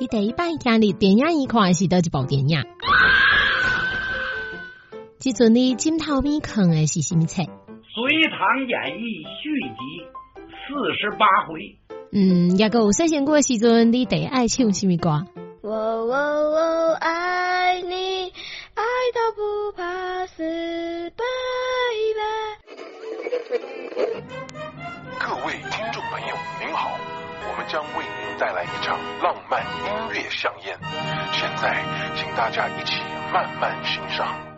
你第一摆听的电影一看是倒一部电影？即阵你枕头边看的是什么册？《隋唐演义》续集四十八回。嗯，也个有细线过时阵，你第爱唱什么歌？将为您带来一场浪漫音乐盛宴，现在请大家一起慢慢欣赏。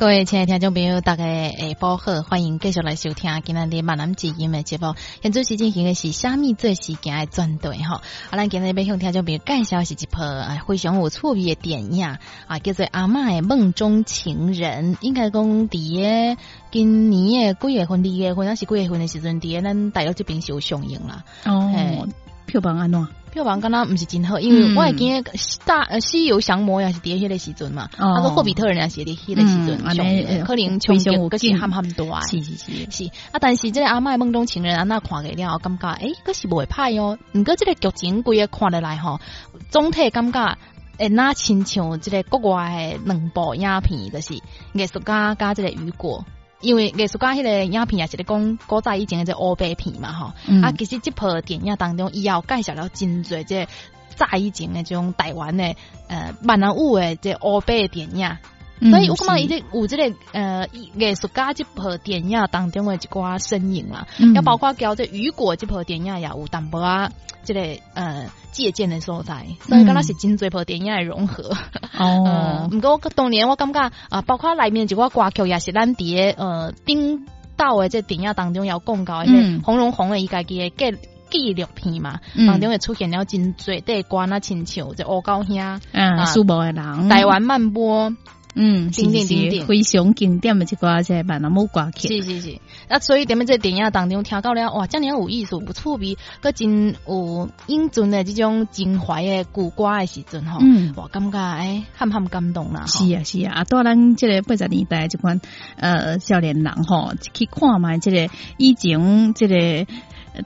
各位亲爱的听众朋友，大家下午好，欢迎继续来收听今日的闽南之音的节目。现主持进行的是虾米最时间的专队哈。啊，咱今日要向听众朋友介绍是一部啊非常有趣味的电影啊，叫做《阿嬷的梦中情人》。应该讲伫个今年的几月份、二月份还是几月份的时阵，伫个咱大陆这边是有上映啦。哦，票房安怎？票房刚刚不是真好，因为我会记得大呃西游降魔也是伫迄个时阵嘛，那个霍比特人也是伫迄个时阵上，可能冲击个是喊喊多是是是。是。啊，但是这个阿麦梦中情人啊，那看个了感觉诶，可是不会歹哦。毋过这个剧情规个看得来吼，总体感觉诶，那亲像即个国外诶两部影片，就是艺术家加即个雨果。因为艺术家迄个影片也是咧讲古早以前的这黑白片嘛吼，啊，其实这部电影当中，伊也有介绍了真侪这早以前的这种台湾的呃闽南语的这黑白电影，所以我感觉伊这有这个呃艺术家这部电影当中的一寡身影啦，要包括叫这雨果这部电影也有淡薄啊，这个呃。借鉴的所在，所以刚那是真侪部电影的融合。哦，毋过当年我感觉啊，包括里面一个歌曲也是咱伫诶呃顶道的这电影当中有讲到，嗯，红龙红的伊家己的记纪录片嘛，当中会出现了真侪对关啊亲像这乌高兄，嗯，苏博的人，台湾漫播。嗯，是是是，非常经典的一个在版纳木歌曲。是是是，啊，所以点么在电影当中听到了，哇，这样有意思，有趣味，个真有英俊的这种情怀的古歌的时阵吼，嗯，哇，感觉哎，很很感动啦。是啊是啊，啊，当咱这个八十年代这款呃少年人吼，去看嘛，这个以前这个。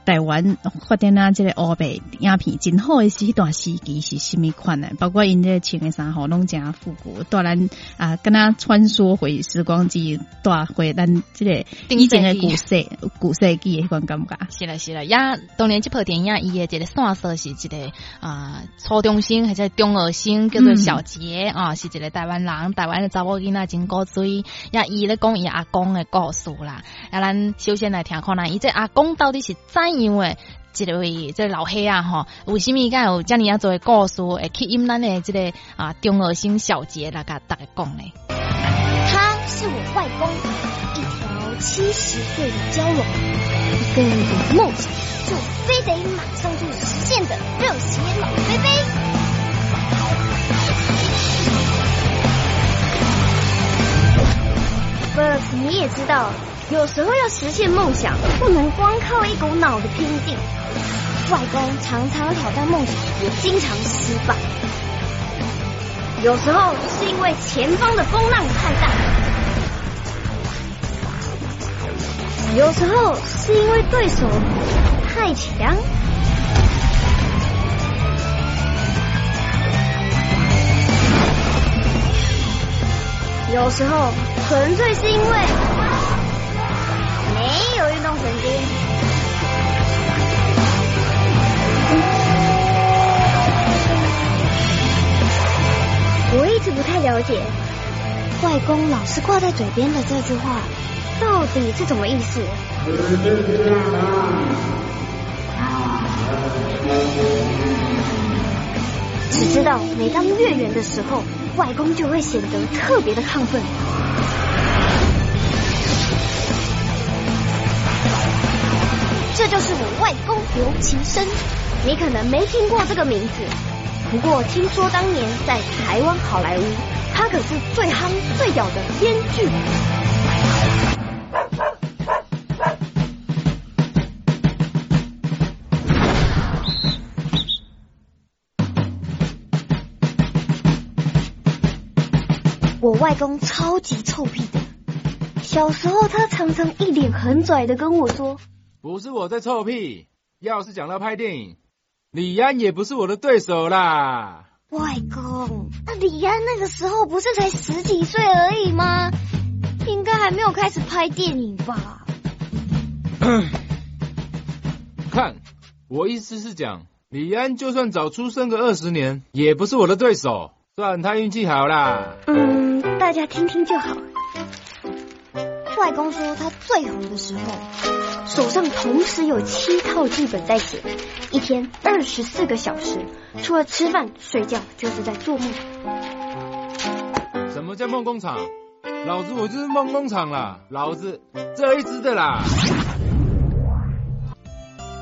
台湾发展啊，即个欧北影片真好诶是迄段时期是什么款诶？包括因这穿诶衫吼拢真复古，当然啊，跟他穿梭回时光机，带回咱即个以前诶古世古世纪迄款感觉。是啦是啦，也当年即部电影伊的这个线索是一个啊初中生或者中学生，叫做小杰啊，是一个台湾人，台湾诶查某囡仔真古锥，也伊咧讲伊阿公诶故事啦。啊，咱首先来听看啦，伊这阿公到底是？怎样诶，这位这老黑啊，吼，为什么敢有将你要做故事，会吸引咱的这个啊中二星小杰来甲大家讲呢？他是我外公，一条七十岁的蛟龙，一个有梦想就非得马上就实现的热血老飞飞。But 你也知道。有时候要实现梦想，不能光靠一股脑的拼劲。外公常常挑战梦想，也经常失败。有时候是因为前方的风浪太大，有时候是因为对手太强，有时候纯粹是因为。没有运动神经。我一直不太了解，外公老是挂在嘴边的这句话，到底是什么意思？只知道每当月圆的时候，外公就会显得特别的亢奋。这就是我外公刘其生，你可能没听过这个名字，不过听说当年在台湾好莱坞，他可是最夯最屌的编剧。我外公超级臭屁的，小时候他常常一脸很拽的跟我说。不是我在臭屁，要是讲到拍电影，李安也不是我的对手啦。外公，那李安那个时候不是才十几岁而已吗？应该还没有开始拍电影吧？看，我意思是讲，李安就算早出生个二十年，也不是我的对手。算他运气好啦。嗯，大家听听就好。外公说他最红的时候，手上同时有七套剧本在写，一天二十四个小时，除了吃饭睡觉就是在做梦。什么叫梦工厂？老子我就是梦工厂啦，老子这一支的啦。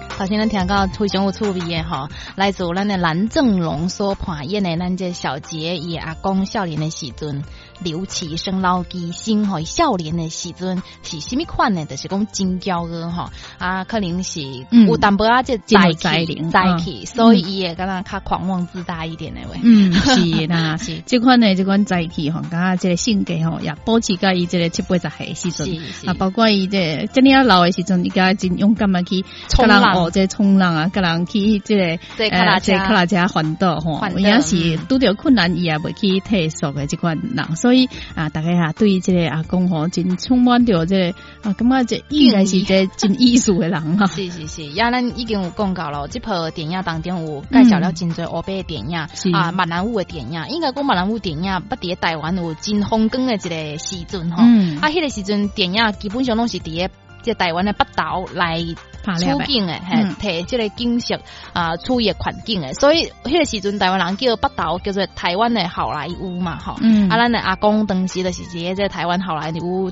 头先咱听到非常有趣味的吼，来自咱的蓝正龙所扮演的咱这小杰伊阿公少年的时阵。刘启生老基心吼，少年的时阵是虾米款呢？就是讲真骄傲吼啊，可能是有淡薄啊，这在在在起，所以伊也敢若较狂妄自大一点的喂。嗯，是啦，是。这款呢，这款在起吼，敢若这个性格吼，也保持甲伊这个七八十岁时阵。啊，包括伊这这尼啊老的时阵，伊甲真勇敢啊去冲浪。哦，这冲浪啊，甲人去这个对卡拉加卡拉加环岛吼，有也是拄着困难，伊也袂去退缩的这款人，所以啊，大家啊，对这个阿公吼，真充满着这个啊，感觉这应该是这真艺术的人 哈。是是是，呀，咱已经有讲到咯，这部电影当中有介绍了真多欧北的电影啊，闽南语的电影，应该讲闽南语电影不伫台湾有真风光的一个时阵哈。啊，迄个时阵电影基本上拢是伫即台湾的北岛来出境诶，嘿，摕即个景色啊，处理环境诶，所以迄个时阵台湾人叫北岛叫做台湾的好莱坞嘛，吼，啊，咱的阿公当时就是个即台湾好莱坞。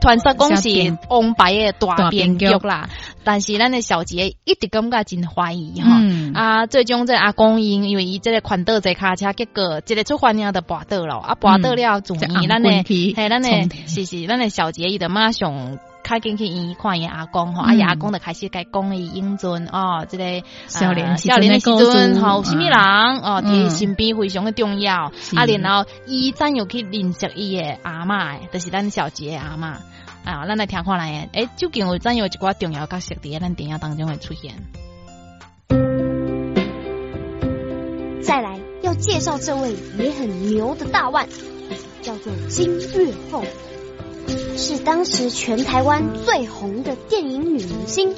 传说讲是王牌的大编剧啦，但是咱的小杰一直感觉真怀疑哈。啊，最终这阿公因因为伊这个款倒坐卡车，结果即个出发了的跋倒了，啊跋倒了，注意咱的，系咱的，是是咱的小杰伊的马上。开进去医院看伊阿公吼，啊伊阿公就开始甲讲伊英俊哦，即个少年少年的时阵吼，什么人哦，伫身边非常的重要。啊，然后伊怎又去认识伊的阿嬷，就是咱小杰阿嬷啊，咱来听看来，诶，究竟有怎有一寡重要角色伫咱电影当中会出现？再来要介绍这位也很牛的大腕，叫做金月凤。是当时全台湾最红的电影女明星，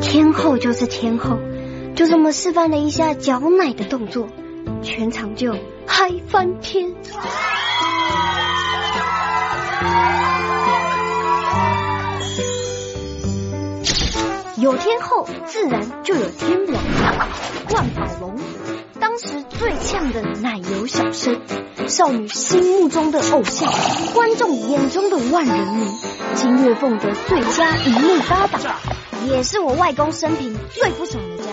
天后就是天后，就这么示范了一下嚼奶的动作，全场就嗨翻天。有天后，自然就有天王。万宝龙，当时最呛的奶油小生，少女心目中的偶像，观众眼中的万人迷，金月凤的最佳荧幕搭档，也是我外公生平最不爽的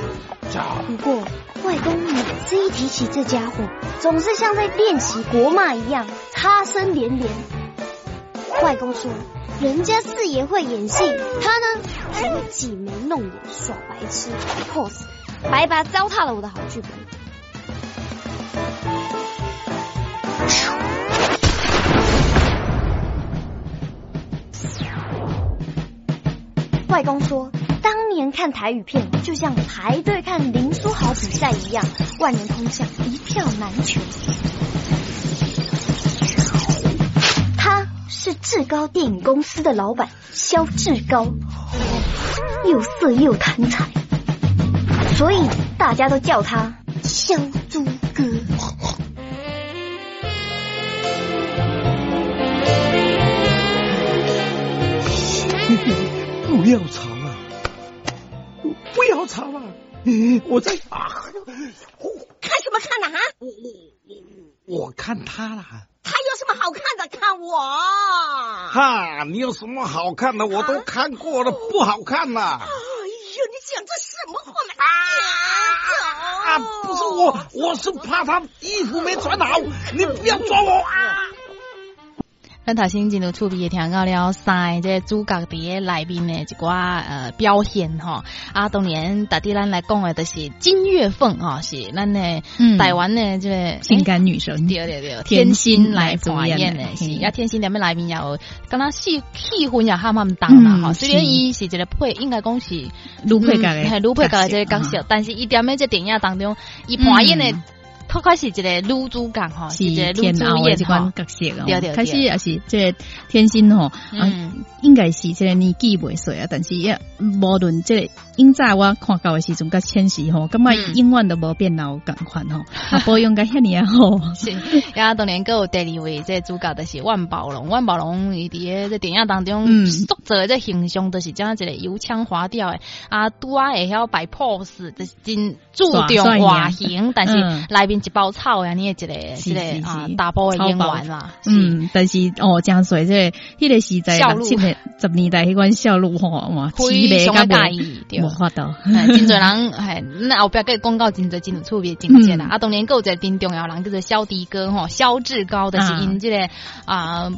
家。不过，外公每次一提起这家伙，总是像在练习国骂一样，擦声连连。外公说。人家四爷会演戏，他呢只会挤眉弄眼耍白痴 pose，白白糟蹋了我的好剧本。外公说，当年看台语片就像排队看林书豪比赛一样，万人空巷，一票难求。他是志高电影公司的老板肖志高，又色又贪财，所以大家都叫他肖猪哥。不要吵了，不要吵了，我在啊，看什么看呢？啊？我我我看他了。他有什么好看的？看我！哈，你有什么好看的？我都看过了，不好看呐！你讲这什么话来？啊啊！不是我，我是怕他衣服没穿好，你不要抓我啊！咱头先进入厝边听到了三个这主角伫咧内面的一寡呃表现吼，啊，当年大地咱来讲的就是金月凤吼，是咱的嗯。台湾的这个性感女神，对对对，天天心心来来主演扮演的的是，嘿啊，天心踮咧内面也有，敢若戏气氛也喊喊重啦嗯吼。虽然是。伊是一个配，应该讲是女配角的嗯嘿卢佩角的这个角角色色，但是伊踮咧这电影当中，伊扮演的嗯较开始一个女主角吼，是天后的演这款。角色哦对对对。开始也是这个天心吼，啊，嗯，应该是这个年纪未细啊，但是也无论这个应早我看到的时阵，甲千时吼，感觉永远都无变老共款吼，啊，保养甲遐尼啊好，是，呀，当年还有第二位这主角就是万宝龙，万宝龙伊伫诶这电影当中嗯。塑造的这形象，就是这样一个油腔滑调的，啊，拄啊会晓摆 pose，就是真注重外形，但是嗯。内面一包草呀，你的一个是一个啊大包的演员啦，嗯，但是哦，真水这个迄个时代七年十年代迄款小路吼，哇，非常的介意。无法度，哎真侪人，嘿，那后壁个广告真侪真有趣味情节啦。嗯啊，当年还有一个真重要人叫做肖迪哥吼，肖志高的是因这个啊。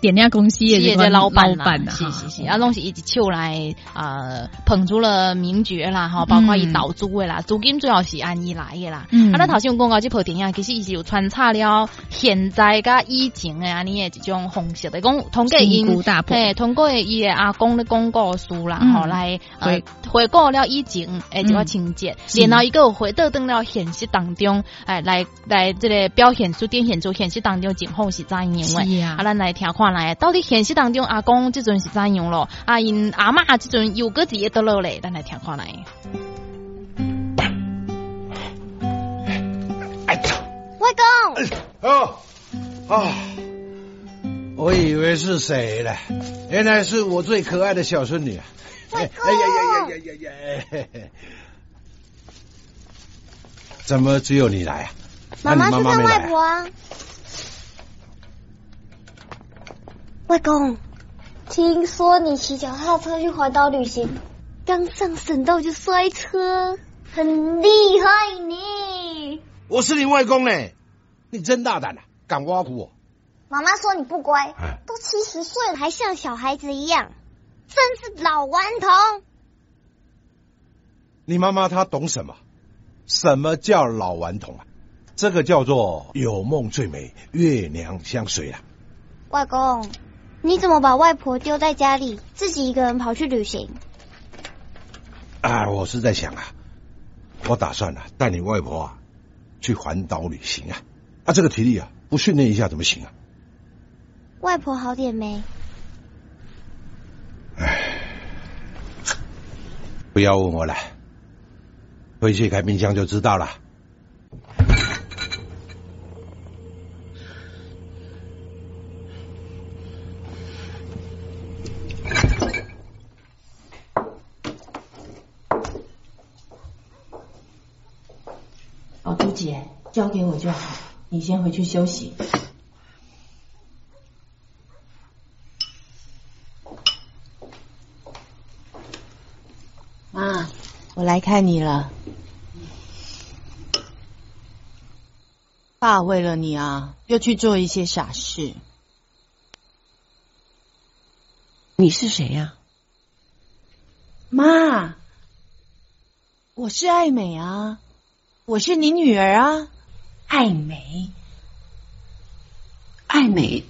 电影公司业老板啦，是是是，啊，拢是一直手来呃捧出了名角啦，吼，包括伊导租的啦，租金最后是按伊来的啦。嗯。啊，咱头先有讲到这部电影，其实伊是有穿插了现在甲以前的安尼的一种方式的，讲通过因新旧大破嘿，通过伊的阿公的讲故事啦，嗯。吼、来呃回回顾了以前诶一个情节，然后伊个有回到登了现实当中，哎，来来这个表现出展现出现实当中情况是怎样的。啊，咱来听看来，到底现实当中阿公即阵是怎样咯？啊，因阿嬷即阵又个伫倒落咧，咱来听看来。外公，哦啊！我以为是谁呢，原来是我最可爱的小孙女啊！外公哎呀呀呀呀呀呀！怎么只有你来啊？妈妈去看外婆啊。外公，听说你骑脚踏车去环岛旅行，刚上省道就摔车，很厉害呢。我是你外公呢，你真大胆啊，敢挖苦我！妈妈说你不乖哎，都七十岁了还像小孩子一样，真是老顽童。你妈妈她懂什么？什么叫老顽童啊？这个叫做有梦最美，月娘相随啊！外公，你怎么把外婆丢在家里，自己一个人跑去旅行？啊，我是在想啊，我打算啊带你外婆啊去环岛旅行啊，啊，这个体力啊不训练一下怎么行啊？外婆好点没？不要问我了，回去开冰箱就知道了。宝珠姐，交给我就好，你先回去休息。妈，我来看你了。爸为了你啊，又去做一些傻事。你是谁呀、妈，我是爱美啊，我是你女儿啊，爱美。爱美，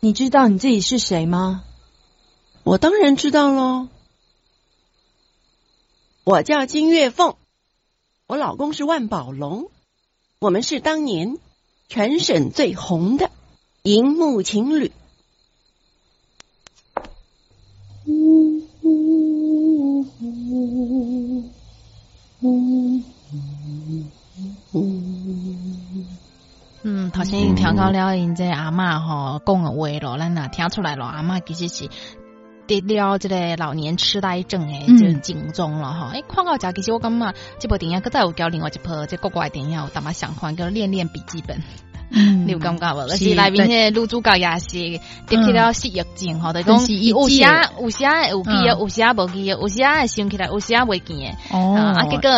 你知道你自己是谁吗？我当然知道喽。我叫金月凤，我老公是万宝龙，我们是当年全省最红的荧幕情侣。听到了因这阿嬷吼讲的话咯，咱也听出来了，阿嬷其实是得了这个老年痴呆症的嗯这个症状了哈。诶、看到这其实我感觉这部电影搁再有交另外一部这国外的电影有淡薄相款叫《恋恋笔记本》。嗯。你有感觉无？而是且内面迄个女主角也是得去了失忆症吼，就讲有时啊有时啊有记有时啊无记忆，有时啊会想起来，有时啊袂记诶。哦，啊结果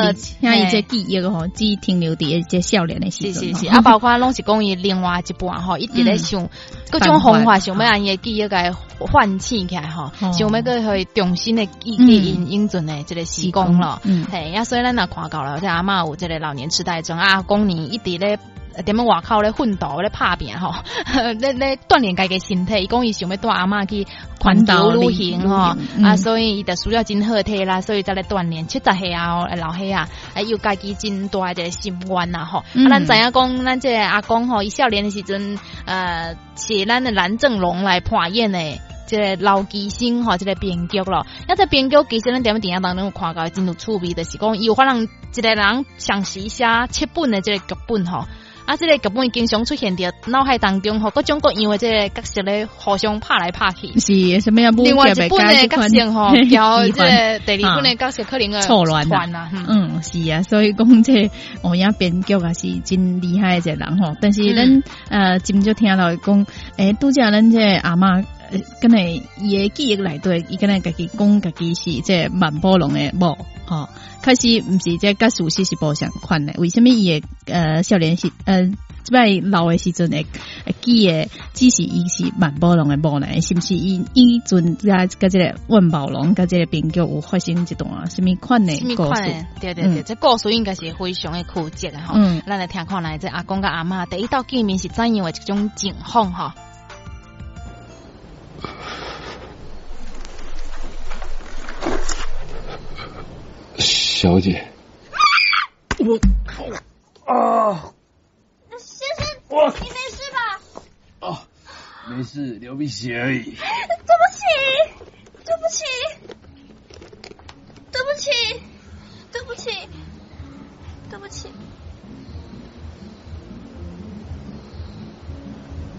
像伊这记忆吼，只停留伫这少年的时阵，是是是，啊，包括拢是讲伊另外一半吼，一直咧想各种方法，想要让伊的记忆给唤起起来吼，哦。想要个去重新的记忆因英准的这个时光咯。嗯，嘿，啊，所以咱若看到了，这阿嬷有这个老年痴呆症啊，讲你一直咧。踮咧外口咧奋斗咧拍拼吼，咧咧锻炼家己身体。伊讲伊想要带阿嬷去环岛旅行吼，嗯啊，所以伊就需要真好体啦，所以才来锻炼。七十岁啊，老岁啊，啊，有家己真大一个心愿呐吼。嗯啊，咱知影讲，咱这个阿公吼，伊少年的时阵，呃，是咱的蓝正龙来扮演的。这个老基星吼，这个编剧咯，那这编剧其实咱踮电影当中有看到真有趣味，就是讲伊有可能一个人详细写七本的即个剧本吼。啊，这个剧本经常出现伫脑海当中吼，各种各样的这个角色咧互相拍来拍去。是什么样？另外一本的角色吼，交这个第二本的角色可能会错乱啊。嗯，是啊，所以讲这欧亚编剧也是真厉害的一个人吼。但是咱呃，今就听到讲，诶，拄则咱这阿嬷。跟诶，伊诶记忆内底，伊跟诶家己讲，家己是这万宝龙诶某，吼，开始毋是这甲熟悉是无相款诶。为什么伊诶呃少年时呃，即摆老诶时阵会会记诶，只是伊是万宝龙诶某呢？是毋是伊伊阵甲甲即个万宝龙甲即个编剧有发生一段什么款诶故事？对对对，这故事应该是非常诶曲折诶吼。嗯，咱来听看来，这阿公甲阿嬷第一道见面是怎样诶一种情况吼？小姐，我啊，先生，我你没事吧？啊，没事，流鼻血而已。对不起，对不起，对不起，对不起，对不起。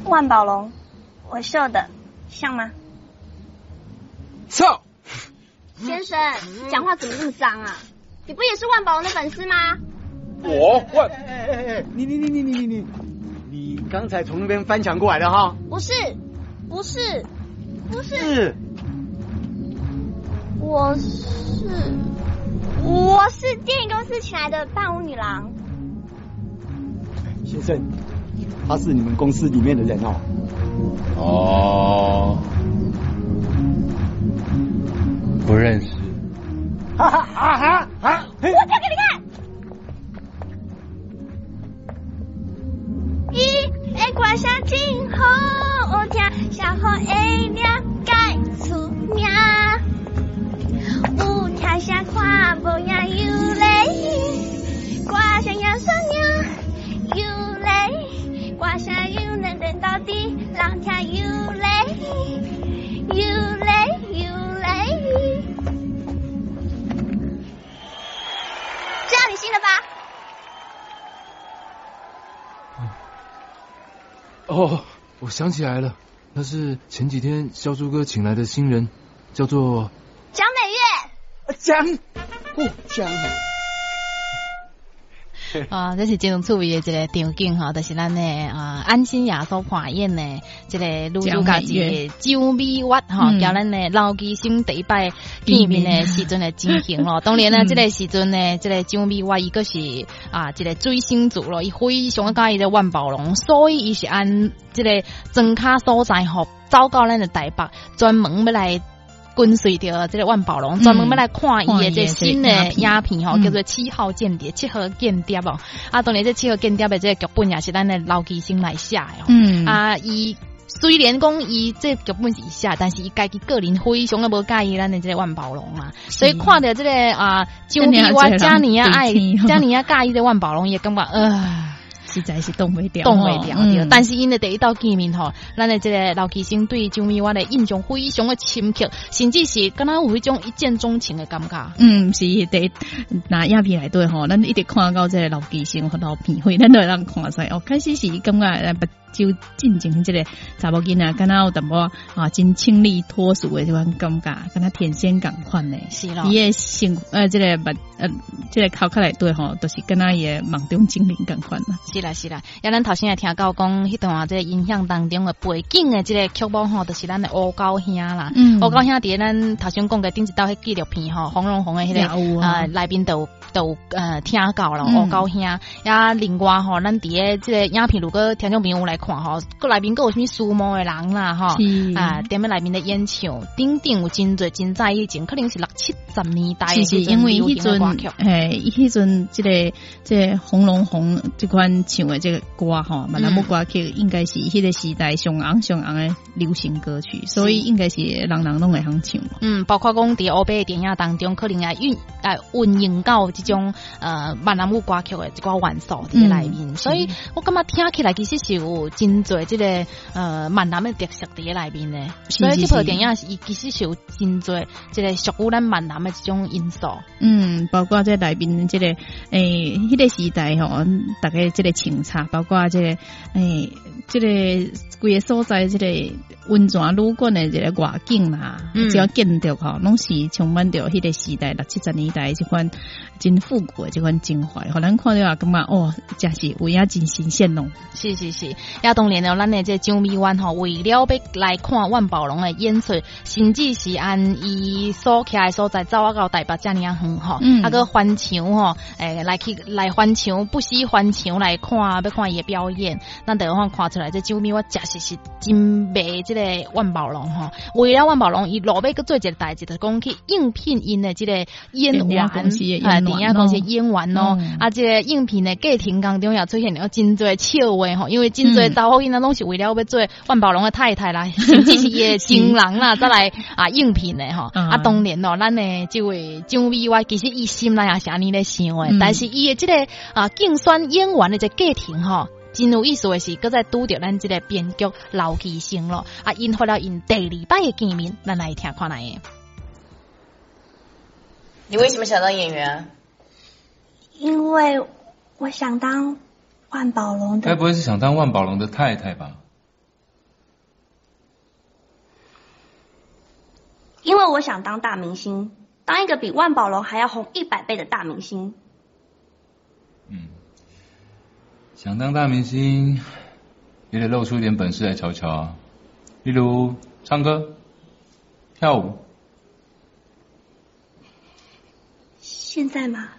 万宝龙，我绣的像吗？操！先生，讲话怎么那么脏啊？你不也是万宝龙的粉丝吗？我万，哎哎哎，你你你你你你你，你刚才从那边翻墙过来的哈？不是，不是，不是，是，我是，我是电影公司请来的伴舞女郎。先生，他是你们公司里面的人哦。哦。不认识。哈哈啊哈一会挂上今后，我听小后会了解出名。有听下看无呀有嘞，挂上呀说呀有嘞，挂上有能等到底，人听有嘞，有嘞有嘞。这样你信了吧？哦，我想起来了，那是前几天肖猪哥请来的新人，叫做蒋美月。蒋，哦蒋。啊，这是真有趣味的一个场景哈，就是咱的啊安心亚所扮演的这个女主角是周美月哈，叫咱的老基星第一摆见面的时阵的情形咯。当然呢，这个时阵呢，这个周美月伊个是啊，这个追星族咯，伊非常介意的万宝龙，所以伊是按这个庄卡所在吼，走到咱的台北，专门要来。跟随着这个万宝龙，专门要来看伊的这新的影片吼，叫做七号间谍、七号间谍哦。啊，当然这七号间谍的这个剧本也是咱的老基星来写的哦。嗯啊，伊虽然讲伊这剧本是写，但是伊家己个人非常的无介意咱的这个万宝龙啊。所以看着这个啊，就比我加尼啊爱 加尼啊介意的万宝龙，也感觉呃。实在是动袂掉，动袂掉嗯。但是因的第一道见面吼，咱的这个老基星对张咪娃的印象非常的深刻，甚至是敢若有一种一见钟情的感觉。嗯，是第拿影片来对吼，咱一直看到这个老基星和老片会，咱都让看出来哦。开始是感觉就进前即个查某囡仔，敢若有淡薄啊真清丽脱俗的这款感觉，敢若天仙共款呢。是咯，伊诶性呃，即、个目呃，即、个口壳内底吼，都是敢若伊诶梦中精灵共款啦。是啦是啦，也咱头先也听到讲，迄段啊，即个音响当中的背景的即个曲目吼，就是咱的乌高兄啦。嗯乌高兄伫咱头先讲嘅顶一道迄纪录片吼，红龙红的迄、也个有啊呃内面都都呃听到了嗯乌高兄，也另外吼，咱伫诶即个影片如果听众朋友来看吼，个内面佫有啥物苏毛的人啦吼，是。啊，点样内面的演唱，顶顶有真侪真早以前，可能是六七十年代的是是，因为流迄阵行的歌曲，嘿，迄阵即个即个红龙红即款唱的即个歌吼，闽南语歌曲应该是迄个时代上昂上昂的流行歌曲，所以应该是人人拢会晓唱。嗯，包括讲伫欧北的电影当中，可能也运呃运用到即种呃闽南语歌曲的一个元素伫内面，嗯所以我感觉听起来其实是有真侪即、个呃闽南的特色伫内面咧，所以是是这部电影是伊其实是有真侪即个属于咱闽南的即种因素。嗯，包括这内面即、个诶，迄、个时代吼，大概即个清茶，包括即、个诶，即、个规个所在即个温泉旅馆的即个外景啦，嗯只要建筑吼，拢是充满着迄个时代六七十年代即款真复古的即款情怀，互咱看着也感觉哦，真是有影真新鲜咯。是是是，也当然了，咱的这张美湾吼，为了要来看万宝龙的演出，甚至是按伊所徛的所在走啊到台北遮尔啊远吼，嗯啊个翻墙吼，诶、来去来翻墙，不惜翻墙来看，要看伊的表演，咱就看看出来，这张美湾确实是真迷这个万宝龙吼。为了万宝龙，伊落尾个做一个代志，就是讲去应聘因的这个演员，公司的演员哎电影公司演员咯，嗯啊，这个应聘的过程当中也出现了真多笑话吼，因为真侪查某囡仔拢是为了要做万宝龙的太太啦，甚至是伊的情人啦，再来啊应聘的吼。嗯 啊，当然咯，咱的这位张美歪，其实伊心内也是安尼咧想的，嗯但是伊的这个啊竞选演员的这个过程吼。真有意思的是，搁再拄着咱这个编剧刘奇生咯，啊，引发了因第二摆的见面，咱来听看来的。你为什么想当演员？因为我想当万宝龙的，该不会是想当万宝龙的太太吧？因为我想当大明星，当一个比万宝龙还要红一百倍的大明星。嗯，想当大明星，也得露出一点本事来瞧瞧啊，例如唱歌、跳舞。现在吗？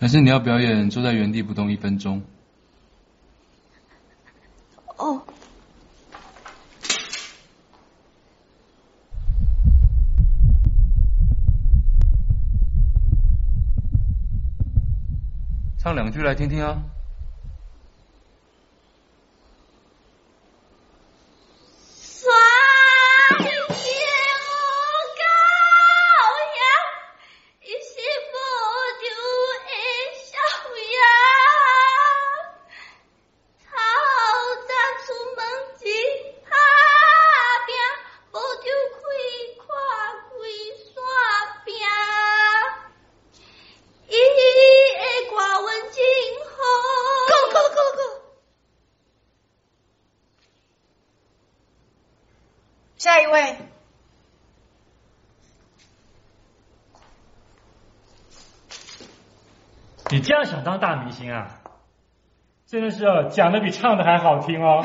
还是你要表演坐在原地不动一分钟？哦，唱两句来听听啊。真的是哦，讲的比唱的还好听哦。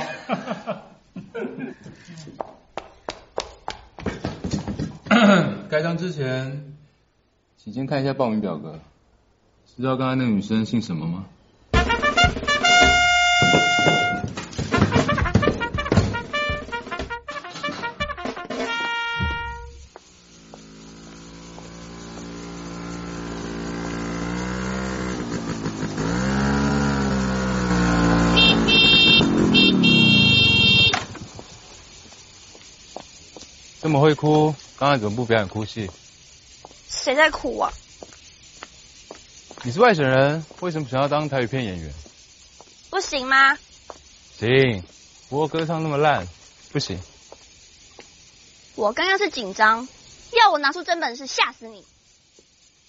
开张之前，请先看一下报名表格。知道刚才那个女生姓什么吗？么会哭，刚才怎么不表演哭戏？谁在哭啊？你是外省人，为什么想要当台语片演员？不行吗？行，不过歌唱那么烂，不行。我刚刚是紧张，要我拿出真本事吓死你。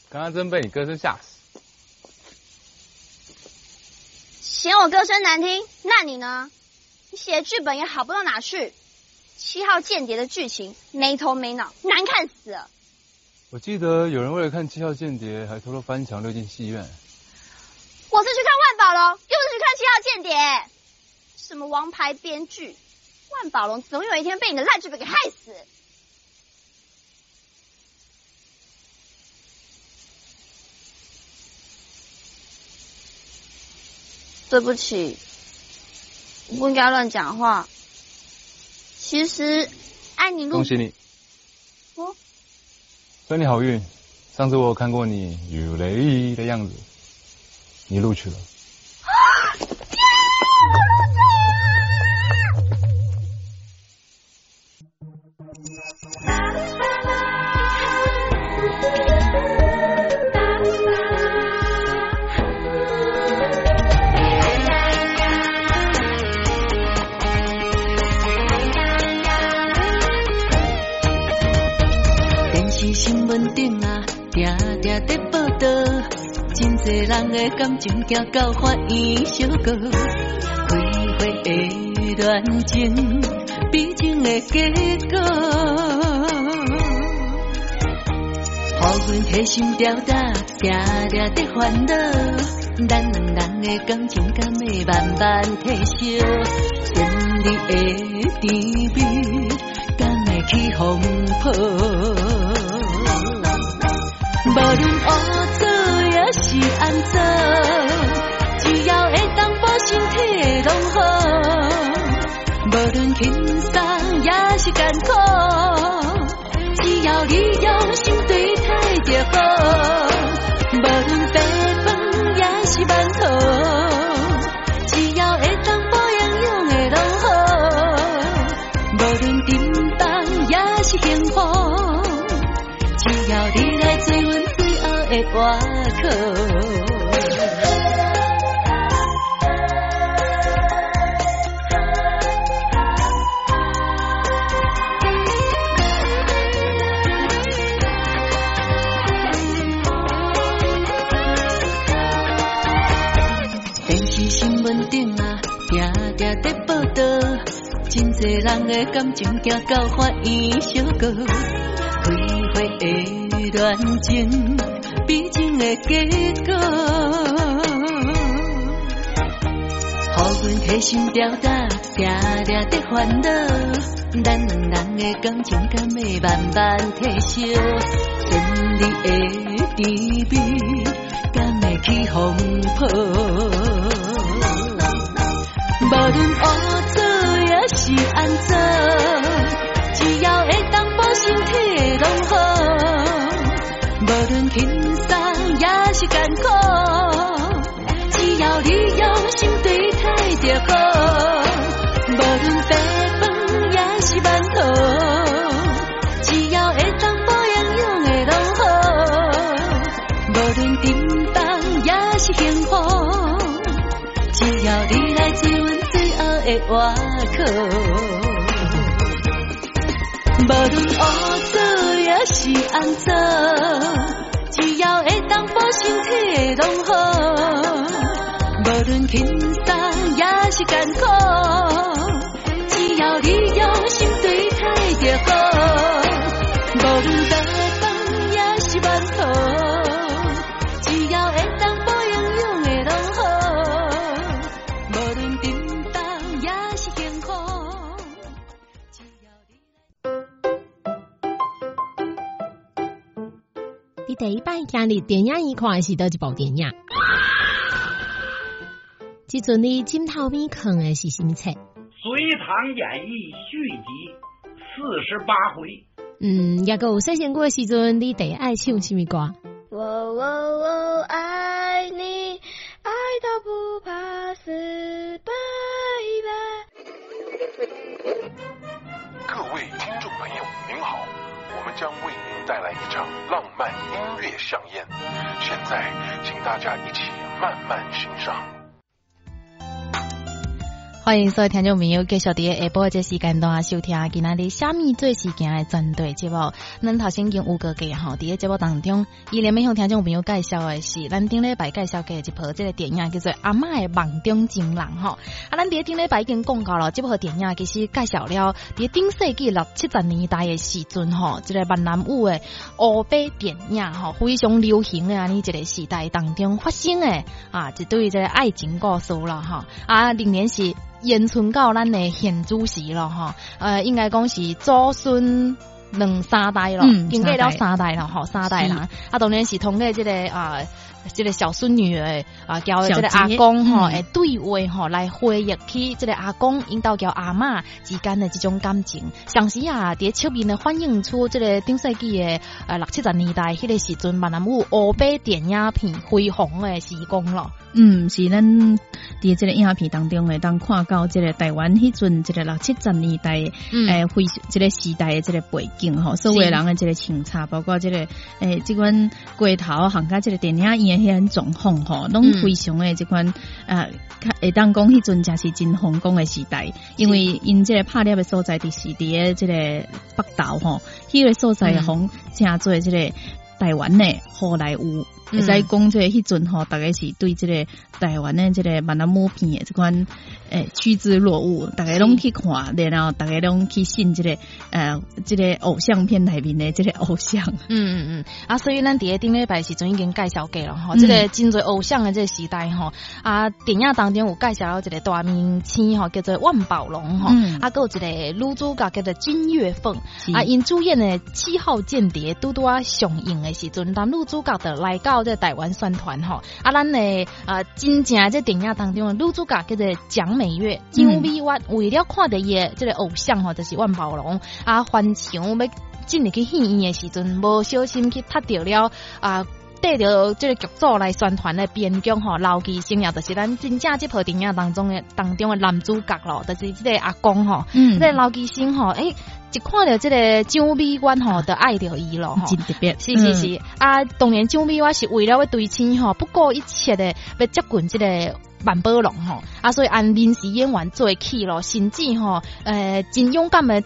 刚刚真被你歌声吓死。嫌我歌声难听，那你呢？你写的剧本也好不到哪去。七号间谍的剧情没头没脑，难看死了。我记得有人为了看七号间谍，还偷偷翻墙溜进戏院。我是去看万宝龙，又不是去看七号间谍。什么王牌编剧，万宝龙总有一天被你的烂剧本给害死。对不起，我不应该乱讲话。其实，爱你录。恭喜你。哦。祝你好运。上次我有看过你有雷的样子，你录取了。人的感情行到法院相告，开花的恋情，悲情的结果。予阮提心吊胆，定定在烦恼，咱两人的感情敢会慢慢退烧？顺利的甜蜜，敢会起风波？无论乌做。是安怎？只要会当保身体拢好，无论轻松也是艰苦，只要你用心对待就好。无论白饭也是馒头，只要会当保养用的拢好，无论叮当也是幸福，我。电视新闻顶啊，定定在报道，真侪人的感情行到法院相告，开花的恋情。的结果，予阮提心吊胆，定定在烦恼。咱两人的感情敢会慢慢退烧？顺利的甜蜜，敢会起风波？无论乌做也是安怎，只要会当保身体拢好，是艰苦，只要你用心对待就好。无论白饭也是馒头，只要会当保养用的拢好。无论叮当也是幸福，只要你来做阮最后的外壳。无论乌做也是红做。只要会当保身体拢好，无论轻松也是艰苦，只要你用心对待就好。无论第一摆听你电影一看是倒一部电影？即阵你枕头边看的是什么册？《隋唐演义》续集四十八回。嗯，也有细想过时阵，你第爱唱什么歌？我爱我们将为您带来一场浪漫音乐盛宴，现在请大家一起慢慢欣赏。欢迎所有听众朋友继续伫下晡这时间段收听今仔日虾米最时间的针对节目。咱头先已经有个过吼，伫个节目当中，伊连要向听众朋友介绍的是咱顶礼拜介绍过一部这个电影叫做《阿嬷的梦中情人》吼。啊，咱伫顶礼拜已经讲到了，这部电影其实介绍了伫顶世纪六七十年代的时阵吼，这个闽南语的欧北电影吼，非常流行的安尼一个时代当中发生的啊，一对这个爱情故事了吼。啊，仍然是。延存到咱的现主席了哈，呃，应该讲是祖孙两三代了，经过了三代。了哈，三代人，啊，当然是通过这个啊。这个小孙女诶啊，交这个阿公吼诶对话吼来回忆起这个阿公引导交阿嬷之间的这种感情，像是啊，伫侧面呢反映出这个顶世纪诶呃六七十年代迄个时阵闽南语欧北电影片辉煌诶时光咯。嗯，是咱伫这个影片当中诶，当看到这个台湾迄阵这个六七十年代诶，非这个时代诶这个背景吼，所有人诶这个情操，包括这个诶，即款过头行家这个电影院。很状况吼，拢非常诶，即款啊，会当讲迄阵正是真风光诶时代，因为因即个拍摄诶所在伫是伫诶即个北岛吼，迄个所在红正做即个台湾诶好莱坞。会使讲即个迄阵吼，大概是对即个台湾诶即个闽南语片的即款诶趋之若鹜，大家拢去看，然后大家拢去信即个呃即个偶像片内面的即个偶像。嗯嗯嗯，啊，所以咱伫咧顶礼拜时阵已经介绍过了吼，即个真侪偶像的即个时代吼，啊，电影当中有介绍了一个大明星吼，叫做万宝龙吼，啊，有一个女主角叫做金月凤，啊，因主演诶七号间谍拄拄啊上映的时阵，男女主角的来到。到这台湾宣传吼，啊，咱诶啊，真正这电影当中，女主角叫做蒋美月，蒋美月为了看的伊这个偶像吼，就是万宝龙啊，翻墙要进入去戏院的时阵，无小心去踢掉了啊。带着即个剧组来宣传的编剧吼，老记生也就是咱真正即部电影当中的当中的男主角咯，就是即个阿公吼，这个老记生吼，诶，一看到这个张美官吼，就爱着伊咯，真特别，是是是，啊，当年张美官是为了要对亲吼，不顾一切的要接近这个万宝龙吼，啊，所以按临时演员做起咯，甚至吼，呃，真勇敢的。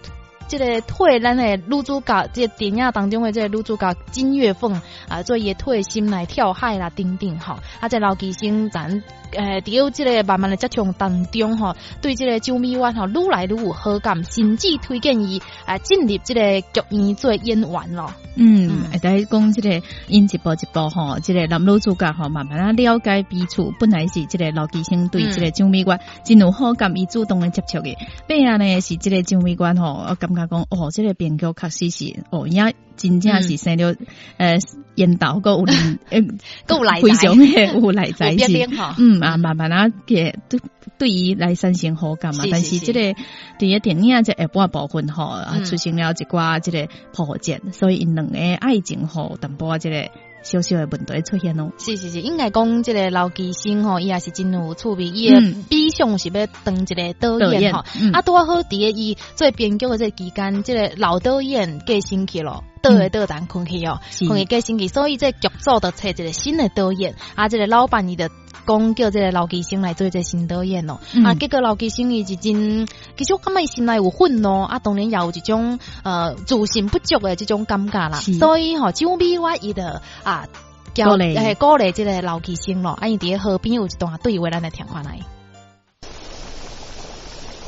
即个退咱诶女主角，这电影当中诶即个女主角金月凤啊，做伊诶退心来跳海啦，等等吼，啊，在老吉星咱呃，伫有这个慢慢的接触当中吼，对即个周美婉吼愈来愈有好感，甚至推荐伊啊进入即个剧院做演员咯。嗯，在讲即个因一步一步吼，即个男女主角吼慢慢啊了解彼此，本来是即个老基星对即个周美婉真有好感，伊主动的接触嘅，变啊呢是即个周美婉吼，我感觉。讲哦，即个编剧确实是哦，也真正是生了呃，引导个有 呃，够来非常的有来在是，嗯啊，慢慢啊，给对对于来产生好感嘛。但是这个第一电影这下半部分吼，出现了一寡这个破绽，所以因两个爱情吼，淡薄这个。小小的问题出现咯，是是是，应该讲这个老基星吼，伊也是真有趣味，伊的比上是要当一个导演吼，啊，拄好伫个伊做编剧的这期间，这个老导演过身去咯。倒来倒单困去哦，困去过星期，所以这剧组的找一个新的导演，啊，这个老板伊的讲叫这个老基星来做这新导演哦，啊，结果老基星伊是真，其实我感觉伊心内有愤怒，啊，当然也有一种呃自信不足的这种感觉啦，所以吼，就比我伊的啊，鼓励，诶，鼓励这个老基星咯，啊，伊伫河边有一段对话，咱来听看来。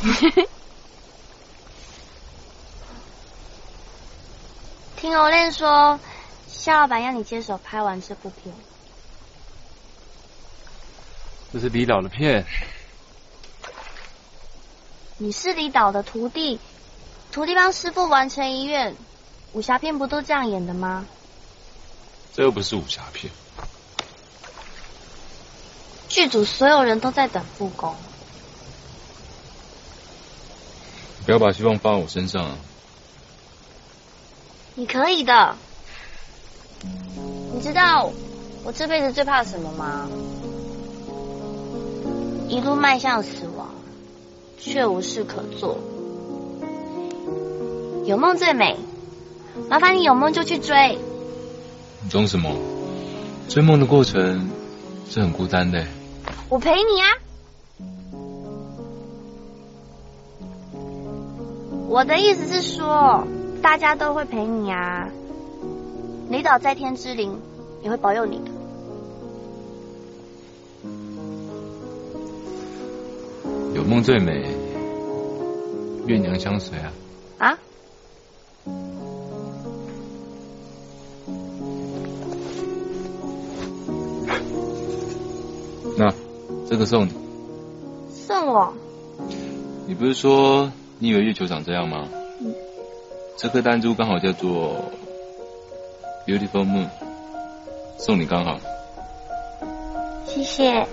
听欧练说，夏老板要你接手拍完这部片。这是李导的片。你是李导的徒弟，徒弟帮师傅完成遗愿，武侠片不都这样演的吗？这又不是武侠片。剧组所有人都在等复工。不要把希望放在我身上啊！你可以的。你知道我这辈子最怕什么吗？一路迈向死亡，却无事可做。有梦最美，麻烦你有梦就去追。你装什么？追梦的过程是很孤单的。我陪你啊。我的意思是说，大家都会陪你啊。离岛在天之灵也会保佑你的。有梦最美，月娘相随啊。啊？那这个送你。送我？你不是说你以为月球长这样吗？嗯。这颗弹珠刚好叫做 Beautiful Moon，送你刚好。谢谢。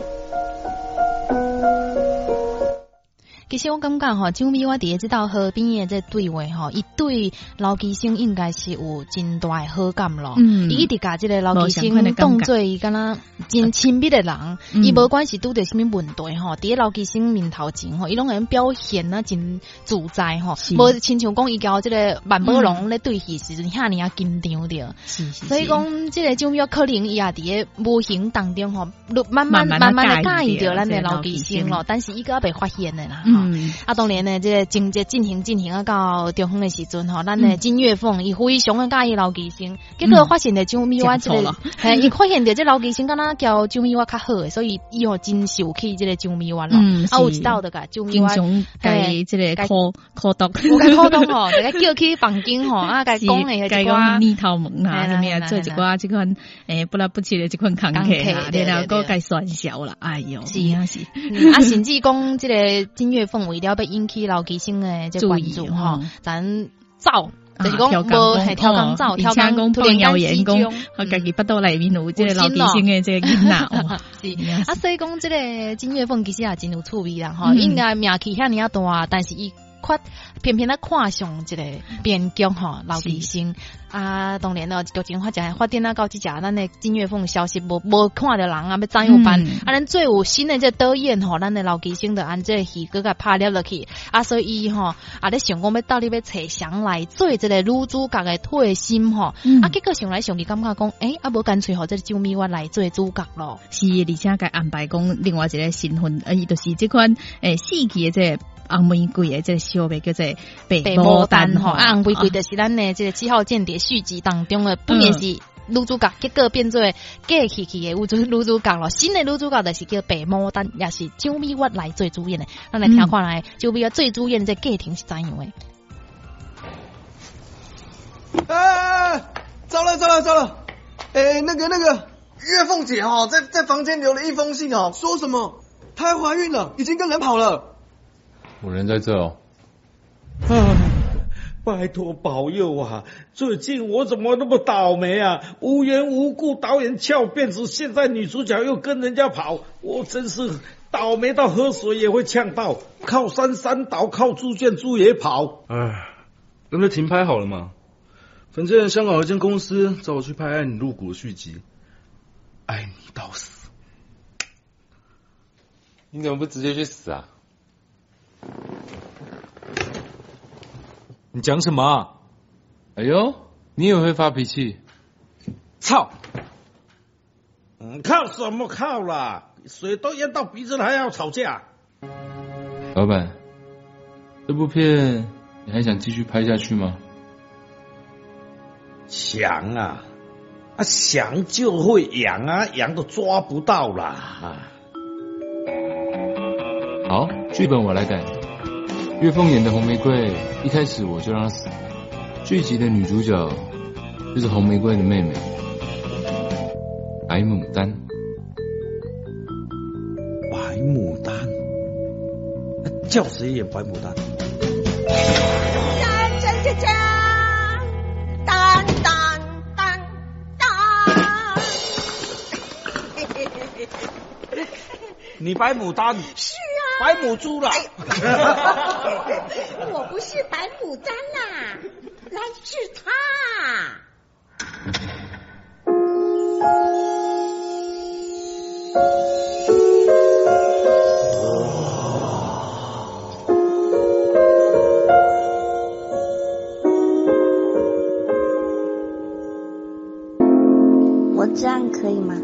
其实我感觉吼，周咪我伫个即道河边的这对话吼，伊对老基星应该是有真大好感咯。嗯，伊一直甲即个老基星当做伊敢若真亲密的人，伊无管是拄着什么问题吼，伫个老基星面头前吼，伊拢会表现啊真自在吼，无亲像讲伊交即个万宝龙咧对戏时阵遐尔啊紧张着。所以讲，即个周咪可能伊也伫咧无形当中吼，慢慢慢慢的介意着咱的老基星咯，但是伊个也未发现的啦。嗯，啊，当年呢，这个情节进行进行啊，到中风的时阵吼，咱的金月凤伊非常的介意老吉星，结果发现的周咪我即个，嘿，伊发现的这老吉星，敢若叫周咪我较好的，所以伊吼真受气这个周咪我咯。嗯啊，有知道的个周咪我，嘿，这个科科毒，有个科毒吼，大家叫去房间吼，啊，该讲的一寡蜜桃门啊，什么做一寡这款诶不拉不起的这款康客啊，然后个该算小了，哎呦，是。啊是，啊，甚至讲这个金月凤为了要引起老基星的这关注吼，咱走。就是讲无系跳钢走，跳钢工突然谣言讲，我家己不到内面有即个老基星的这个囡仔，是。啊，所以讲即个金月凤其实也真有趣味啦，吼，应该名气遐尼啊大，但是伊。看，偏偏咧看上一个边疆吼老基星啊，当然咯，剧情发展发展啊，到即只咱的金月凤消息无无看到人啊，要怎样办？啊，咱最有新的这导演吼，咱的老基星的按这戏搁个拍了落去啊，所以吼啊，咧想讲要到底要找谁来做这个女主角的退心吼，啊，结果想来想去，感觉讲，诶，啊，无干脆吼这周咪我来做主角咯，是，而且该安排讲另外一个身份，啊，伊就是这款诶戏剧的这。红玫瑰的这个小妹叫做白牡丹吼，啊，红玫瑰就是咱的这个七号间谍续集当中的，不免是女主角，结果变做假气气的女主女主角咯。新的女主角就是叫白牡丹，也是周美我来做主演的。咱来听看来，周美我最主演的这家庭是怎样的？哎，糟了糟了糟了！哎，那个那个月凤姐哈，在在房间留了一封信哦，说什么她怀孕了，已经跟人跑了。我人在这哦，啊，拜托保佑啊！最近我怎么那么倒霉啊？无缘无故导演翘辫子，现在女主角又跟人家跑，我真是倒霉到喝水也会呛到。靠山山倒，靠猪圈猪也跑。哎，那就停拍好了嘛。反正香港有一间公司找我去拍《爱你入骨》续集，爱你到死。你怎么不直接去死啊？你讲什么？哎呦，你也会发脾气？操！嗯，靠什么靠啦？水都淹到鼻子了，还要吵架？老板，这部片你还想继续拍下去吗？想啊，啊想就会痒啊，痒都抓不到啦。好，剧本我来改。岳凤演的红玫瑰，一开始我就让她死。剧集的女主角就是红玫瑰的妹妹白牡丹。白牡丹，叫谁演白牡丹？你白牡丹？是。白母猪了，我不是白牡丹啦，来是他。我这样可以吗？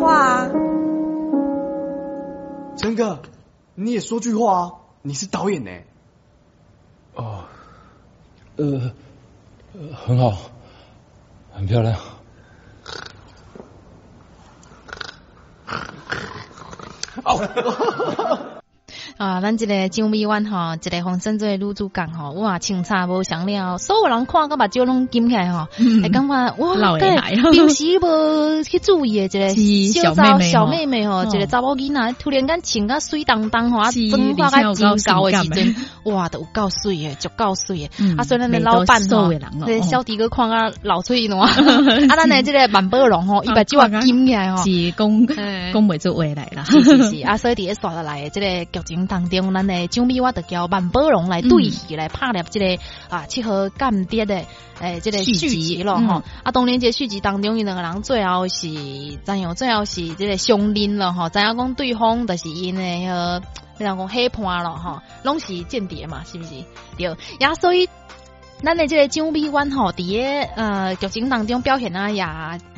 话啊，陈哥，你也说句话啊！你是导演呢。哦，呃，呃很好，很漂亮。啊，咱这个张美婉吼，一个红生做女主角吼，哇，清茶无上了，所有人看个目睭拢金起来吼，会感觉哇，老会来平时无去注意的一个是小妹妹小吼妹妹吼，哦一个查某囡仔突然间穿甲水当当吼，妆化而且有够甲真高的时性阵，哇，都有够水的，足够水的。嗯啊，所以咱的老板哦对，哦小弟哥看啊老脆喏，啊，咱的这个万宝龙吼，伊把就要金起来吼。是讲嘿讲袂出话来啦。是啊，所以伫咧刷落来的这个剧情当中，咱的张美我就叫万宝龙来对戏来拍摄这个啊七号间谍的诶这个续集集咯吼。啊，当然这续集当中，伊两个人最后是怎样？最后是这个相认了吼，知影讲对方就是因的迄个，迄人讲黑判咯吼，拢是间谍嘛，是不是？对，也，所以。咱的这个张美婉吼，伫咧呃剧情当中表现啊也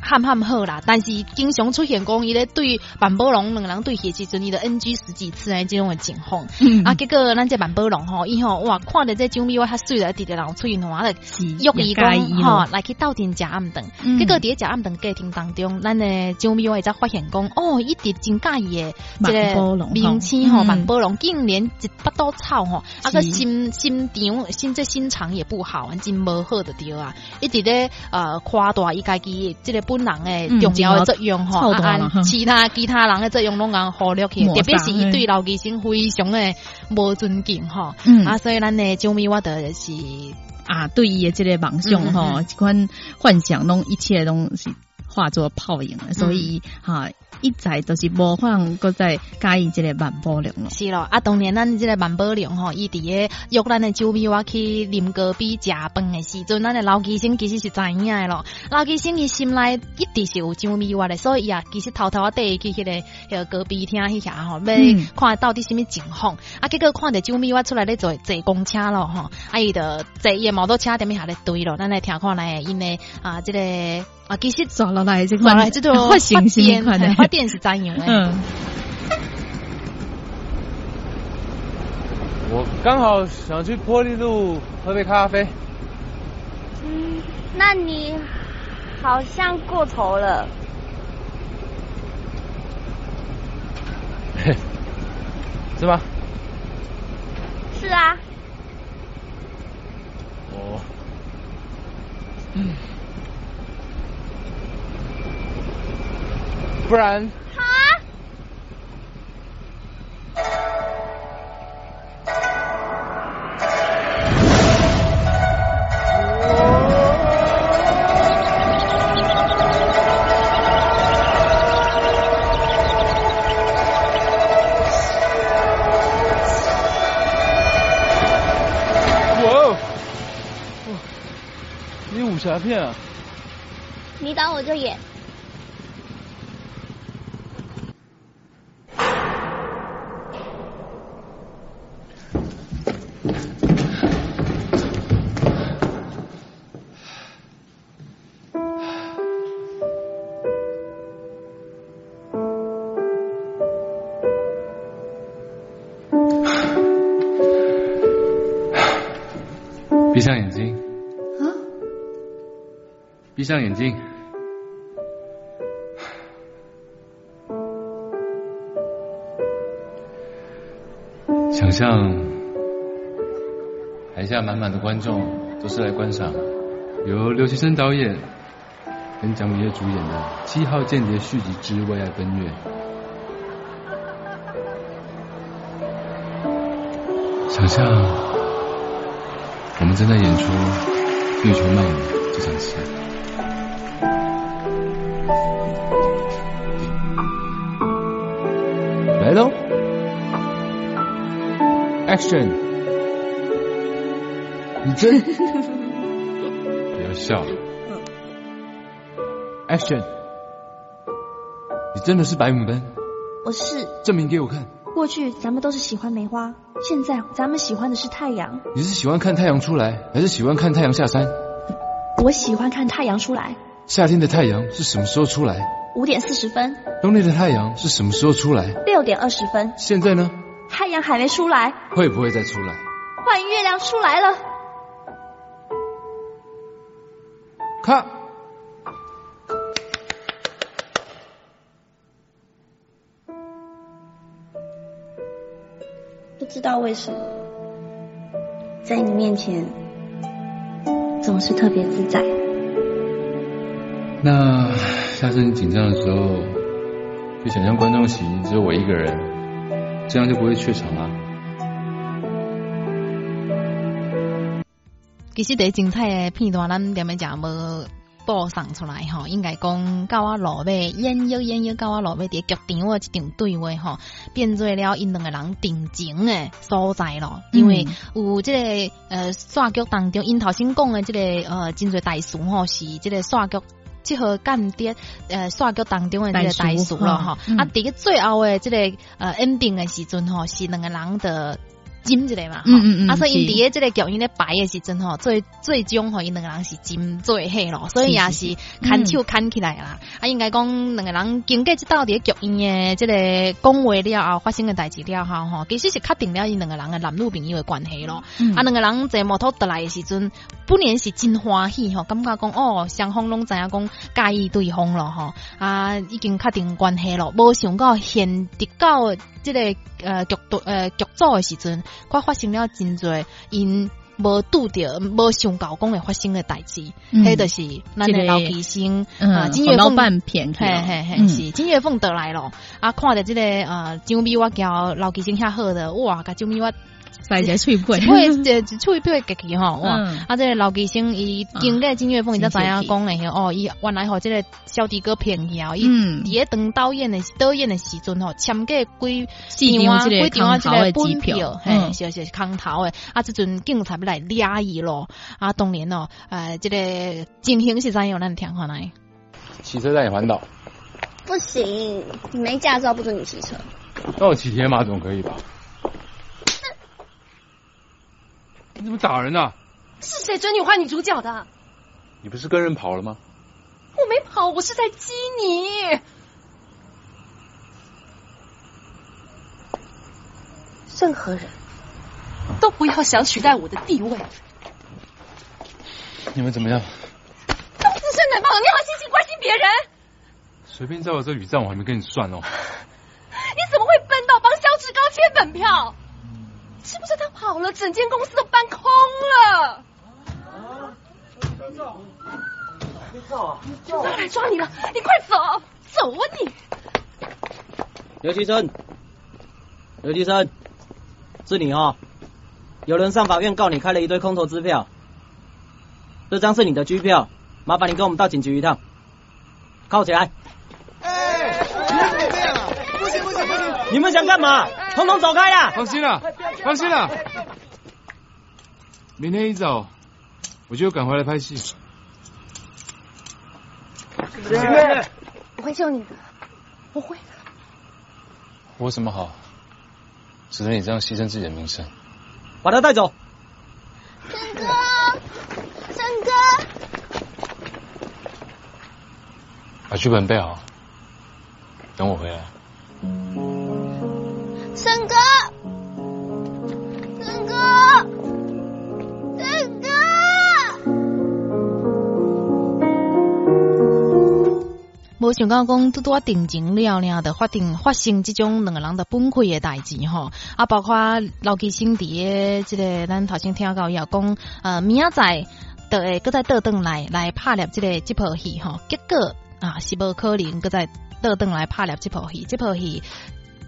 泛泛好啦，但是经常出现讲伊咧对万宝龙两个人对戏的时阵，伊的 NG 十几次诶这种的情况。嗯。啊，结果咱这万宝龙吼，伊吼哇，看着这张美婉较水了，直直人喙暖了，约伊也介讲意咯。吼来去斗阵食暗顿。嗯。结果伫咧食暗顿过程当中，咱的张美婉才发现讲，哦，伊直真介意诶这万宝龙个明星吼，嗯。万宝龙竟然一巴肚草吼，啊个心心肠心这心肠也不好，真无好的对啊，一直咧呃夸大伊家己这个本人诶嗯重要的作用吼，啊臭大了哈按其他其他人的作用拢共忽略去，特别是伊对老医生非常的无尊敬吼，嗯。啊，所以咱的张美我的是啊，对伊的这个梦想吼，嗯。这款幻想拢一切拢是化作泡影的，所以嗯。哈、一再都是无法通搁再介意这个万宝龙咯。是咯，啊，当年咱即个万宝龙吼，伊伫咧约咱的周美我去啉咖啡食饭的时阵，咱的老医生其实是知影的咯。老医生伊心内一直是有周美我的，所以伊啊，其实偷偷啊缀去迄、个迄、个咖啡厅迄遐吼，要看到底什么情况。啊，结果看着周美我出来咧坐坐公车咯吼，啊，伊就坐伊的摩托车踮遐咧堆咯，咱来听看来因的啊，即、个啊，其实抓落来这抓款来这种发行什么电款的发电是怎样的？嗯，我刚好想去玻璃路喝杯咖啡。嗯，那你好像过头了。嘿，是吗？是啊，哦，不然啊，哇你武侠片啊？你导我就演。闭上眼睛。想象台下满满的观众都是来观赏由刘其生导演跟蒋敏业主演的《七号间谍续集之为爱奔月》。想象我们正在演出《月球漫游》这场戏。来喽！Action！你真 不要笑！Action！你真的是白牡丹？我是。证明给我看！过去咱们都是喜欢梅花，现在咱们喜欢的是太阳。你是喜欢看太阳出来，还是喜欢看太阳下山？我喜欢看太阳出来，夏天的太阳是什么时候出来？五点四十分，冬天的太阳是什么时候出来？六点二十分，现在呢？太阳还没出来，会不会再出来？换月亮出来了。看，不知道为什么，在你面前总是特别自在。那下次你紧张的时候，就想象观众席只有我一个人，这样就不会怯场啊。其实第精彩的片段，咱点么讲无播送出来吼，应该讲到我落尾演约演约到我落尾伫剧场我一场对话吼，变做了因两个人定情的所在咯。因为有即、个呃刷剧当中，因头先讲的即、个呃真侪大事吼，是即个刷剧。即号间谍呃刷剧当中的即个大事咯吼，嗯啊，伫个最后的即、个呃 ending 的时阵吼，是两个人的。金一个嘛，吼嗯嗯嗯啊，所以伫个即个剧院咧排诶时阵吼，最最终吼，因两个人是金做伙咯，所以也是是。牵手牵起来啦。啊，应该讲两个人经过即道伫剧院诶即个讲话了后发生诶代志了后吼，其实是确定了因两个人诶男女朋友诶关系咯。嗯。啊，两个人坐摩托倒来诶时阵，本然是真欢喜吼，感觉讲哦，双方拢知影讲介意对方咯吼，啊，已经确定关系咯，无想到现直到即个呃剧组呃剧组诶时阵，却发生了真侪因。无拄着，无想到讲会发生诶代志，嗯迄就是咱诶老医生啊，嗯金月凤互老板骗去嘿嘿嘿，嗯是金月凤倒来咯。啊，看着即个呃张美我交老医生遐好的，哇，甲张米我塞一个喙皮一配一喙皮夹去吼，哇！嗯啊，这个老医生伊经过金岳峰，伊才知影讲诶吼，哦，伊原来吼即个小弟哥骗伊哦，伊嗯伫咧当导演的导演的时阵吼，签个几四张啊这个几张啊即个本票票，嘿，嗯是是是空头的，啊，即阵警察要来抓伊咯，啊，当然哦，呃，即个情形是怎样，咱听看来。骑车带你环岛，不行，你没驾照不准你骑车。那我骑铁马总可以吧？你怎么打人啊？是谁准你换女主角的？你不是跟人跑了吗？我没跑，我是在激你。任何人都不要想取代我的地位。你们怎么样？都自身难保，你好心情关心别人？随便在我这雨战，我还没跟你算哦。你怎么会笨到帮肖志高签本票？是不是他跑了，整间公司都搬空了？警察来抓你了，你快走，走啊你！刘其生，刘其生，是你哦。有人上法院告你开了一堆空头支票，这张是你的拘票，麻烦你跟我们到警局一趟。铐起来！不行不行不行！你们想干嘛？统统走开呀！放心啦，放心啦，明天一早我就赶回来拍戏。行月，我会救你的，我会的。我有什么好？只能你这样牺牲自己的名声？把他带走。三哥，三哥，把剧本背好，等我回来。无想到讲拄拄定情了了的发定发生即种两个人的崩溃的代志吼，啊，包括老吉兄弟诶即个咱头先听到也讲，呃，明仔载倒会搁再倒转来来拍了即个即部戏吼，结果啊是无可能搁再倒转来拍了即部戏，即部戏。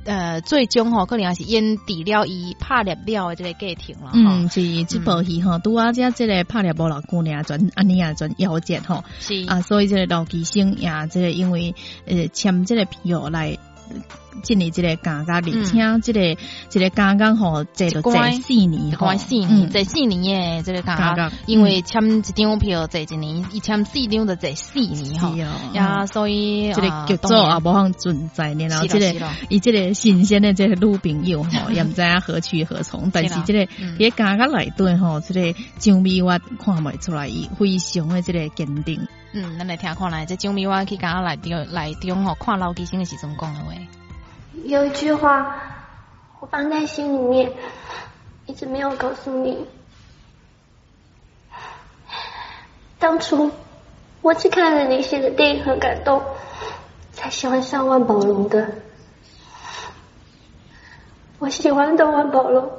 呃，最终吼，可能也是因除了伊拍猎了的即个家庭啦。吼嗯，是即部戏吼，拄啊，遮即个拍猎无偌久呢，转安尼啊转夭折吼，是啊，所以即个老医生也即个因为呃签即个票来。进入即个家家里，请即个即个家家吼，坐到坐四年吼，关四年，坐四年的即个家。家，因为签一张票坐一年，伊签四张就坐四年吼，呀，所以即个剧组也无通存在，然后即个伊即个新鲜的即个女朋友吼，也毋知影何去何从，但是即个伫家家内底吼，即个张美我看袂出来，伊非常的即个坚定。嗯，咱来听看来，这张美我去刚来中来中吼，看老医生的时阵讲的话。有一句话，我放在心里面，一直没有告诉你。当初我只看了你写的电影很感动，才喜欢上万宝龙的。我喜欢的万宝龙，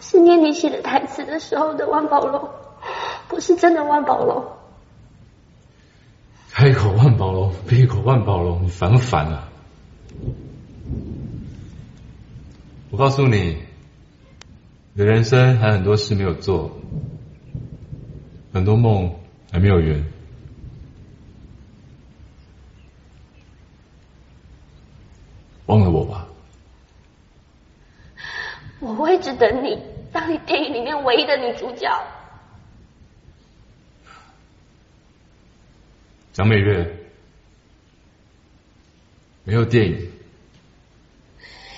是念你写的台词的时候的万宝龙，不是真的万宝龙。开口万宝龙，闭口万宝龙，你烦不烦啊？我告诉你，你的人生还有很多事没有做，很多梦还没有圆。忘了我吧。我会一直等你，当你电影里面唯一的女主角。蒋美月，没有电影，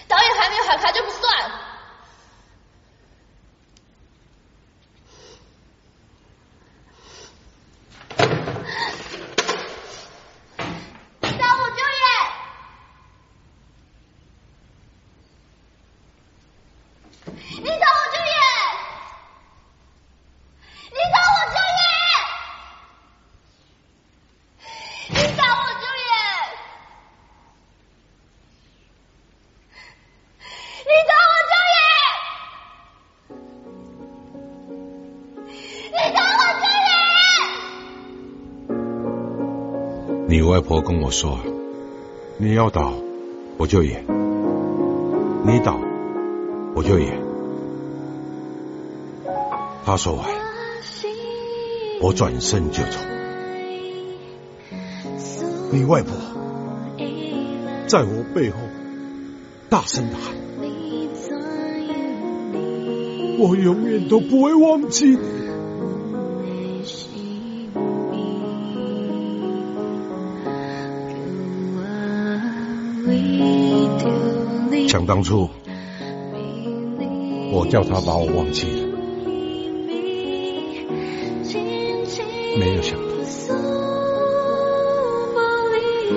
导演还没有喊卡就不算。你找我就演。你找我就演。你找我就演。你找我就演。你找我就演。你找我就演。你外婆跟我说，你要倒我就演，你倒我就演。她说完，我转身就走。你外婆在我背后大声的喊：“我永远都不会忘记。”当初，我叫他把我忘记了，没有想到，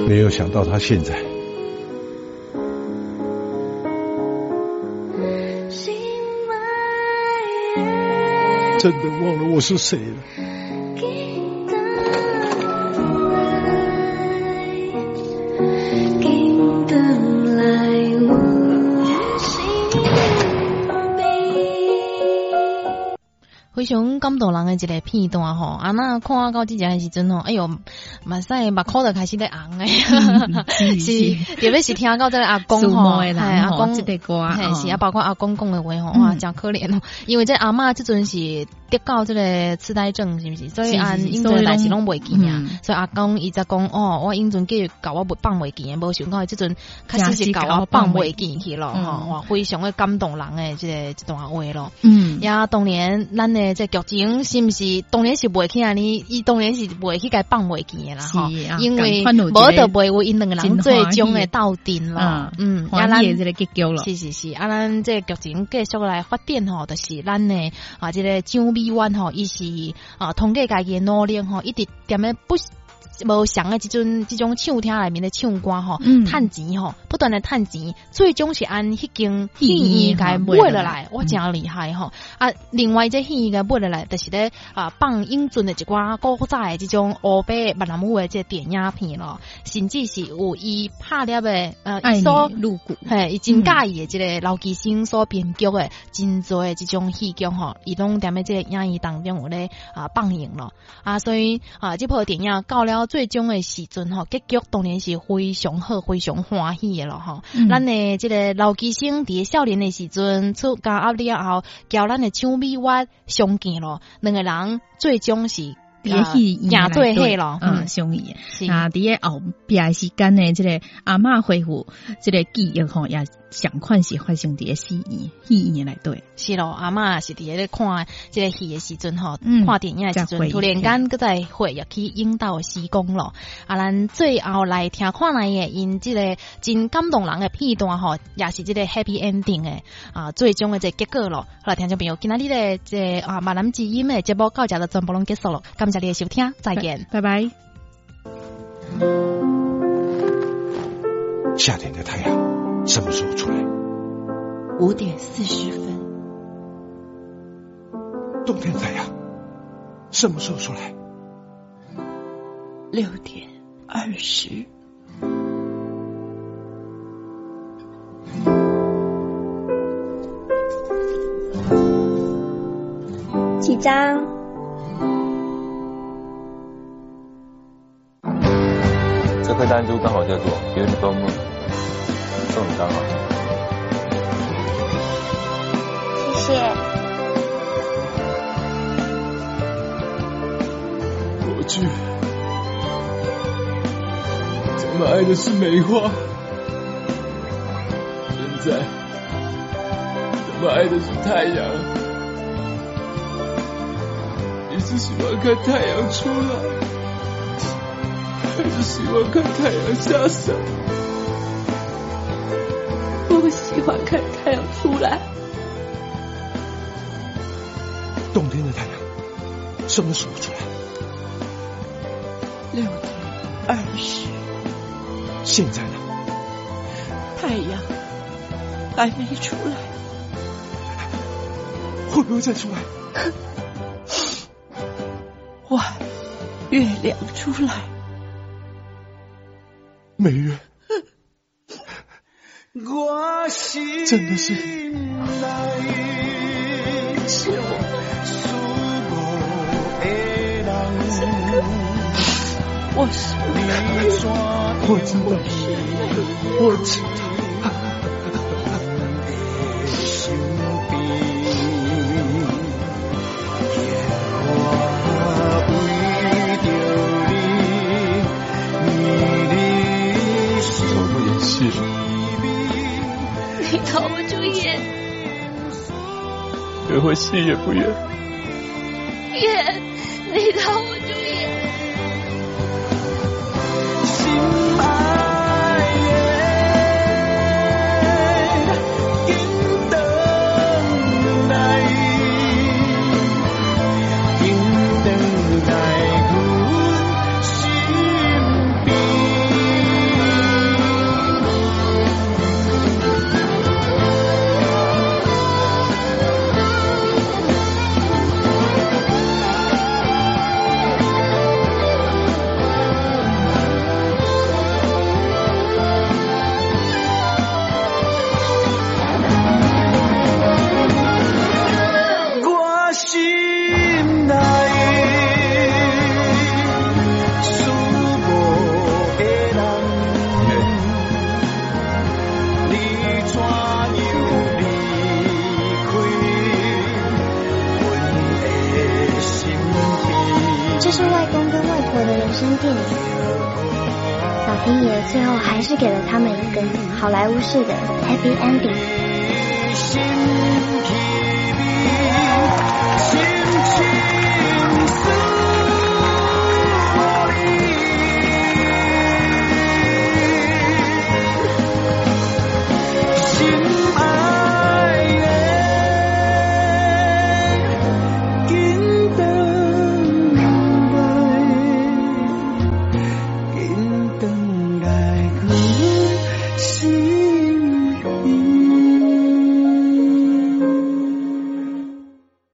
没有想到他现在真的忘了我是谁了。非常感动人的一个片段吼，啊那看到即只的时阵吼，哎哟，目屎目眶就开始在红诶，是特别是听到这个阿公吼，嘿阿公这个歌，嘿是啊，包括阿公讲的话吼，哇，真可怜哦，因为这阿嬷即阵是得到这个痴呆症，是不是？所以按英阵代志拢袂记啊，所以阿公伊则讲哦，我英阵继续搞我放袂记，无想到即阵确实是搞我放袂记去咯，吼，哇，非常诶感动人诶，即个一段话咯，嗯，呀，当年咱诶。这剧情是毋是当然是袂起啊？你伊当然是袂去甲放袂记诶啦，吼，因为无得袂为因两个人最终诶斗阵咯，嗯，啊，咱这个结局咯，是是是，啊，咱这剧情继续来发展吼，就是咱诶啊，即个张美婉吼，伊是啊，通过家己诶努力吼，一直踮诶不。无像诶，即阵即种唱厅内面的唱歌吼，趁钱吼，不断的趁钱，最终是按迄间戏院该买落来，我真厉害吼。啊，另外这戏院该买落来，就是咧啊放英俊的一寡古早诶即种欧北闽南语诶即电影片咯，甚至是有伊拍了诶呃，所入股，嘿，伊真介意诶即个老基星所编剧诶真多诶即种戏剧吼，伊拢踮咧即个影院当中有咧啊放映咯，啊，所以啊，即部电影到了。最终的时阵吼，结局当然是非常好、非常欢喜的咯吼。咱诶即个老吉星伫少年的时阵出家压了后，交咱的唱美华相见咯，两个人最终是伫戏演对戏咯，嗯，相遇。啊，伫诶后边时间呢，即个阿嬷恢复即个记忆吼，也相款是发生伫诶戏院戏院来对。是咯，阿嬷是伫咧看即个戏诶时阵吼，看电影诶时阵，突然间搁在回忆起引导时光咯。啊，咱最后来听看来诶，因即个真感动人诶片段吼，也是即个 happy ending 诶啊，最终嘅即结果咯。好啦，听众朋友，今仔日诶即个啊闽南之音诶节目到这就全部拢结束咯，感谢你嘅收听，再见，拜拜。夏天的太阳什么时候出来？五点四十分。冬天太阳，什么时候出来？六点二十。几张？这块单珠刚好叫做 Beautiful Moon，送你刚好。谢谢。过去咱们爱的是梅花，现在咱们爱的是太阳。你是喜欢看太阳出来，还是喜欢看太阳下山？我喜欢看太阳出来。冬天的太阳什么时候出来？六点二十。现在呢？太阳还没出来，会不会再出来？哇月亮出来，真的是。是我，我是我知道，我知道。朱颜对我死也不远夜你打我朱颜电影。老天爷最后还是给了他们一个好莱坞式的 happy ending。